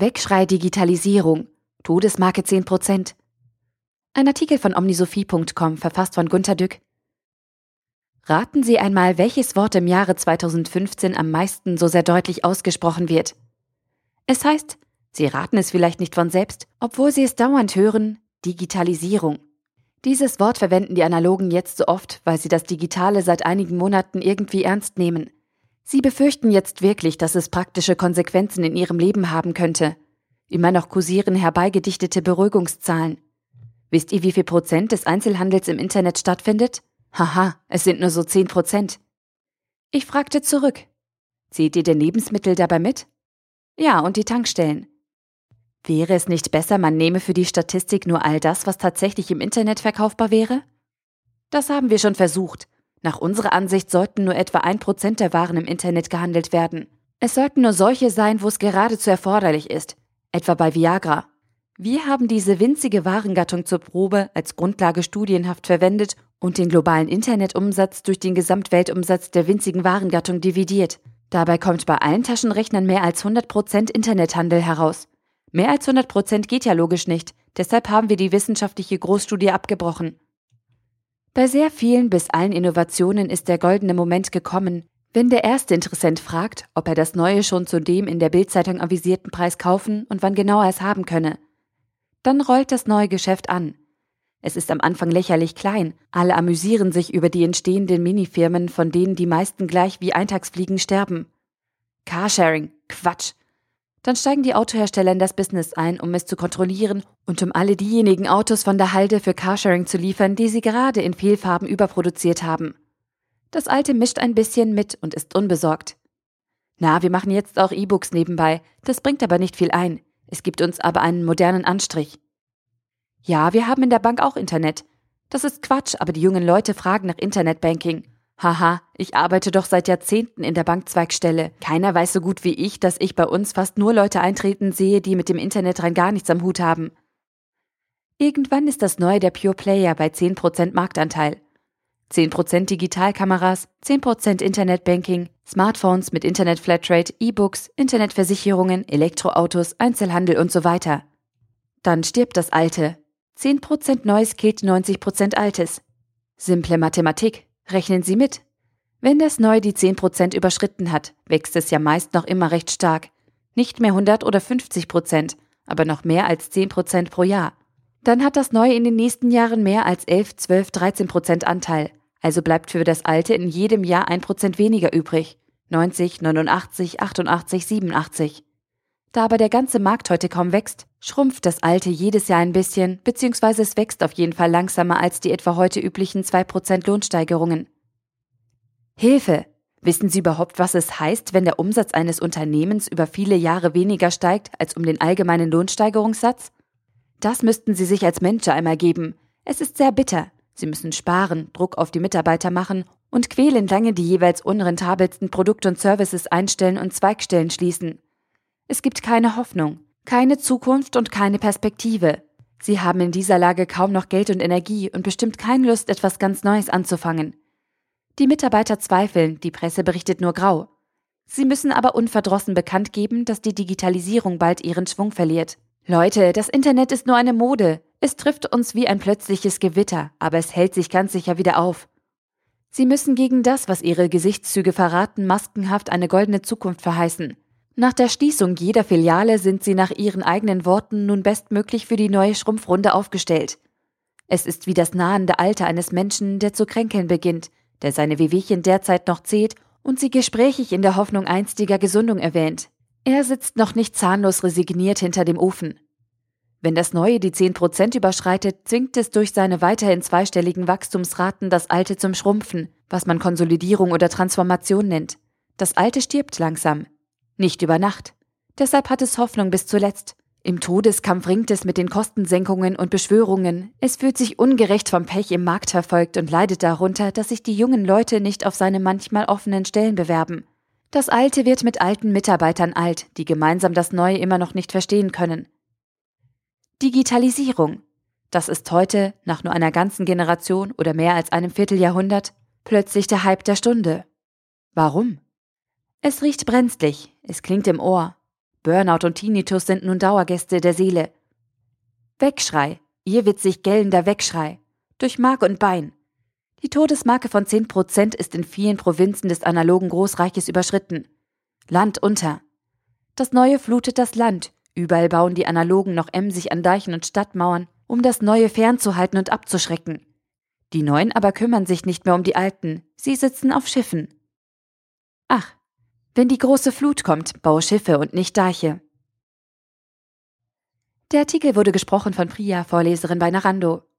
Wegschrei Digitalisierung. Todesmarke 10%. Ein Artikel von omnisophie.com, verfasst von Gunter Dück. Raten Sie einmal, welches Wort im Jahre 2015 am meisten so sehr deutlich ausgesprochen wird. Es heißt, Sie raten es vielleicht nicht von selbst, obwohl Sie es dauernd hören, Digitalisierung. Dieses Wort verwenden die Analogen jetzt so oft, weil sie das Digitale seit einigen Monaten irgendwie ernst nehmen. Sie befürchten jetzt wirklich, dass es praktische Konsequenzen in ihrem Leben haben könnte. Immer noch kursieren herbeigedichtete Beruhigungszahlen. Wisst ihr, wie viel Prozent des Einzelhandels im Internet stattfindet? Haha, es sind nur so 10 Prozent. Ich fragte zurück. Zählt ihr denn Lebensmittel dabei mit? Ja, und die Tankstellen. Wäre es nicht besser, man nehme für die Statistik nur all das, was tatsächlich im Internet verkaufbar wäre? Das haben wir schon versucht. Nach unserer Ansicht sollten nur etwa ein Prozent der Waren im Internet gehandelt werden. Es sollten nur solche sein, wo es geradezu erforderlich ist, etwa bei Viagra. Wir haben diese winzige Warengattung zur Probe als Grundlage studienhaft verwendet und den globalen Internetumsatz durch den Gesamtweltumsatz der winzigen Warengattung dividiert. Dabei kommt bei allen Taschenrechnern mehr als 100% Internethandel heraus. Mehr als 100% geht ja logisch nicht, deshalb haben wir die wissenschaftliche Großstudie abgebrochen. Bei sehr vielen bis allen Innovationen ist der goldene Moment gekommen, wenn der erste Interessent fragt, ob er das Neue schon zu dem in der Bildzeitung avisierten Preis kaufen und wann genau er es haben könne. Dann rollt das neue Geschäft an. Es ist am Anfang lächerlich klein, alle amüsieren sich über die entstehenden Minifirmen, von denen die meisten gleich wie Eintagsfliegen sterben. Carsharing, Quatsch. Dann steigen die Autohersteller in das Business ein, um es zu kontrollieren und um alle diejenigen Autos von der Halde für Carsharing zu liefern, die sie gerade in Fehlfarben überproduziert haben. Das Alte mischt ein bisschen mit und ist unbesorgt. Na, wir machen jetzt auch E-Books nebenbei, das bringt aber nicht viel ein. Es gibt uns aber einen modernen Anstrich. Ja, wir haben in der Bank auch Internet. Das ist Quatsch, aber die jungen Leute fragen nach Internetbanking. Haha, ich arbeite doch seit Jahrzehnten in der Bankzweigstelle. Keiner weiß so gut wie ich, dass ich bei uns fast nur Leute eintreten sehe, die mit dem Internet rein gar nichts am Hut haben. Irgendwann ist das Neue der Pure Player bei 10% Marktanteil. 10% Digitalkameras, 10% Internetbanking, Smartphones mit Internet-Flatrate, E-Books, Internetversicherungen, Elektroautos, Einzelhandel und so weiter. Dann stirbt das Alte. 10% Neues killt 90% Altes. Simple Mathematik. Rechnen Sie mit. Wenn das Neue die 10% überschritten hat, wächst es ja meist noch immer recht stark. Nicht mehr 100 oder 50%, aber noch mehr als 10% pro Jahr. Dann hat das Neue in den nächsten Jahren mehr als 11, 12, 13% Anteil. Also bleibt für das Alte in jedem Jahr 1% weniger übrig. 90, 89, 88, 87. Da aber der ganze Markt heute kaum wächst, schrumpft das Alte jedes Jahr ein bisschen, beziehungsweise es wächst auf jeden Fall langsamer als die etwa heute üblichen 2% Lohnsteigerungen. Hilfe! Wissen Sie überhaupt, was es heißt, wenn der Umsatz eines Unternehmens über viele Jahre weniger steigt als um den allgemeinen Lohnsteigerungssatz? Das müssten Sie sich als Manager einmal geben. Es ist sehr bitter. Sie müssen sparen, Druck auf die Mitarbeiter machen und quälen lange die jeweils unrentabelsten Produkte und Services einstellen und Zweigstellen schließen. Es gibt keine Hoffnung, keine Zukunft und keine Perspektive. Sie haben in dieser Lage kaum noch Geld und Energie und bestimmt keine Lust, etwas ganz Neues anzufangen. Die Mitarbeiter zweifeln, die Presse berichtet nur grau. Sie müssen aber unverdrossen bekannt geben, dass die Digitalisierung bald ihren Schwung verliert. Leute, das Internet ist nur eine Mode. Es trifft uns wie ein plötzliches Gewitter, aber es hält sich ganz sicher wieder auf. Sie müssen gegen das, was ihre Gesichtszüge verraten, maskenhaft eine goldene Zukunft verheißen. Nach der Schließung jeder Filiale sind sie nach ihren eigenen Worten nun bestmöglich für die neue Schrumpfrunde aufgestellt. Es ist wie das nahende Alter eines Menschen, der zu kränkeln beginnt, der seine Wehwehchen derzeit noch zählt und sie gesprächig in der Hoffnung einstiger Gesundung erwähnt. Er sitzt noch nicht zahnlos resigniert hinter dem Ofen. Wenn das Neue die 10% überschreitet, zwingt es durch seine weiterhin zweistelligen Wachstumsraten das Alte zum Schrumpfen, was man Konsolidierung oder Transformation nennt. Das Alte stirbt langsam, nicht über Nacht. Deshalb hat es Hoffnung bis zuletzt. Im Todeskampf ringt es mit den Kostensenkungen und Beschwörungen. Es fühlt sich ungerecht vom Pech im Markt verfolgt und leidet darunter, dass sich die jungen Leute nicht auf seine manchmal offenen Stellen bewerben. Das Alte wird mit alten Mitarbeitern alt, die gemeinsam das Neue immer noch nicht verstehen können. Digitalisierung. Das ist heute, nach nur einer ganzen Generation oder mehr als einem Vierteljahrhundert, plötzlich der Hype der Stunde. Warum? Es riecht brenzlig, es klingt im Ohr. Burnout und Tinnitus sind nun Dauergäste der Seele. Wegschrei, ihr witzig gellender Wegschrei. Durch Mark und Bein. Die Todesmarke von 10% ist in vielen Provinzen des analogen Großreiches überschritten. Land unter. Das Neue flutet das Land. Überall bauen die Analogen noch emsig an Deichen und Stadtmauern, um das Neue fernzuhalten und abzuschrecken. Die Neuen aber kümmern sich nicht mehr um die Alten. Sie sitzen auf Schiffen. Ach, wenn die große Flut kommt, baue Schiffe und nicht Deiche. Der Artikel wurde gesprochen von Priya, Vorleserin bei Narando.